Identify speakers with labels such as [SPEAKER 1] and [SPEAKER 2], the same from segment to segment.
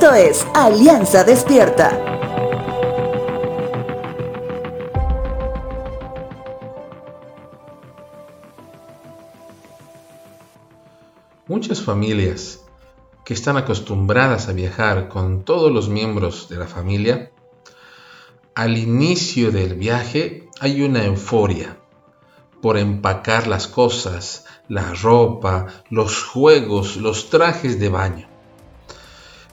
[SPEAKER 1] Esto es Alianza Despierta.
[SPEAKER 2] Muchas familias que están acostumbradas a viajar con todos los miembros de la familia, al inicio del viaje hay una euforia por empacar las cosas, la ropa, los juegos, los trajes de baño.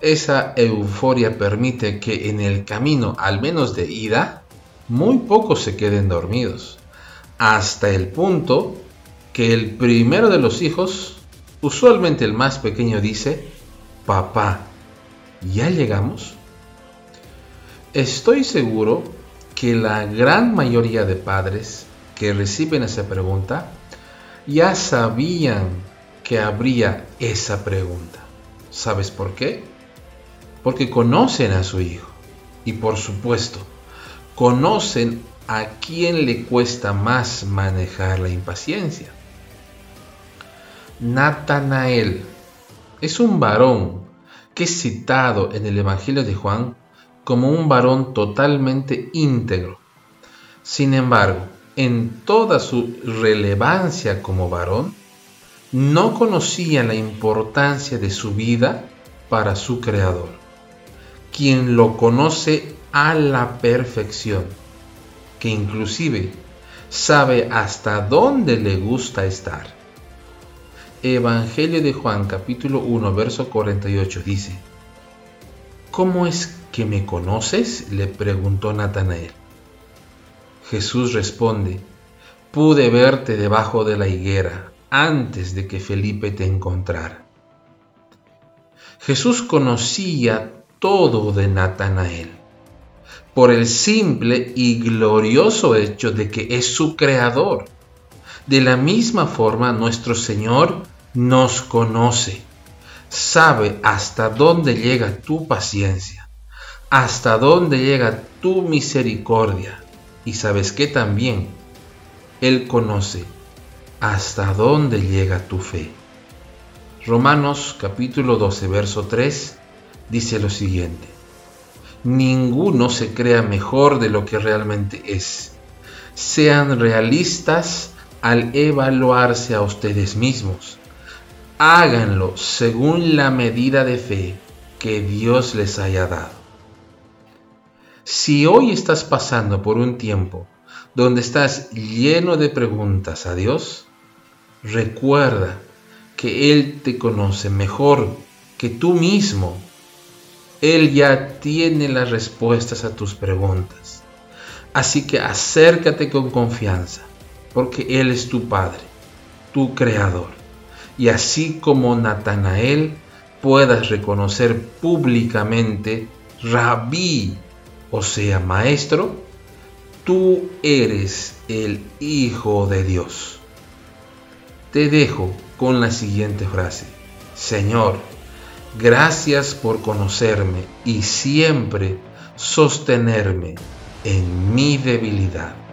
[SPEAKER 2] Esa euforia permite que en el camino, al menos de ida, muy pocos se queden dormidos, hasta el punto que el primero de los hijos, usualmente el más pequeño, dice, papá, ¿ya llegamos? Estoy seguro que la gran mayoría de padres que reciben esa pregunta ya sabían que habría esa pregunta. ¿Sabes por qué? Porque conocen a su hijo y por supuesto, conocen a quién le cuesta más manejar la impaciencia. Natanael es un varón que es citado en el Evangelio de Juan como un varón totalmente íntegro. Sin embargo, en toda su relevancia como varón, no conocía la importancia de su vida para su Creador, quien lo conoce a la perfección, que inclusive sabe hasta dónde le gusta estar. Evangelio de Juan capítulo 1 verso 48 dice, ¿Cómo es que me conoces? le preguntó Natanael. Jesús responde, pude verte debajo de la higuera antes de que Felipe te encontrara. Jesús conocía todo de Natanael por el simple y glorioso hecho de que es su creador. De la misma forma, nuestro Señor nos conoce, sabe hasta dónde llega tu paciencia, hasta dónde llega tu misericordia, y sabes que también Él conoce hasta dónde llega tu fe. Romanos capítulo 12, verso 3 dice lo siguiente. Ninguno se crea mejor de lo que realmente es. Sean realistas al evaluarse a ustedes mismos. Háganlo según la medida de fe que Dios les haya dado. Si hoy estás pasando por un tiempo donde estás lleno de preguntas a Dios, recuerda que Él te conoce mejor que tú mismo. Él ya tiene las respuestas a tus preguntas. Así que acércate con confianza, porque Él es tu Padre, tu Creador. Y así como Natanael puedas reconocer públicamente, Rabí, o sea, maestro, tú eres el Hijo de Dios. Te dejo con la siguiente frase. Señor, gracias por conocerme y siempre sostenerme en mi debilidad.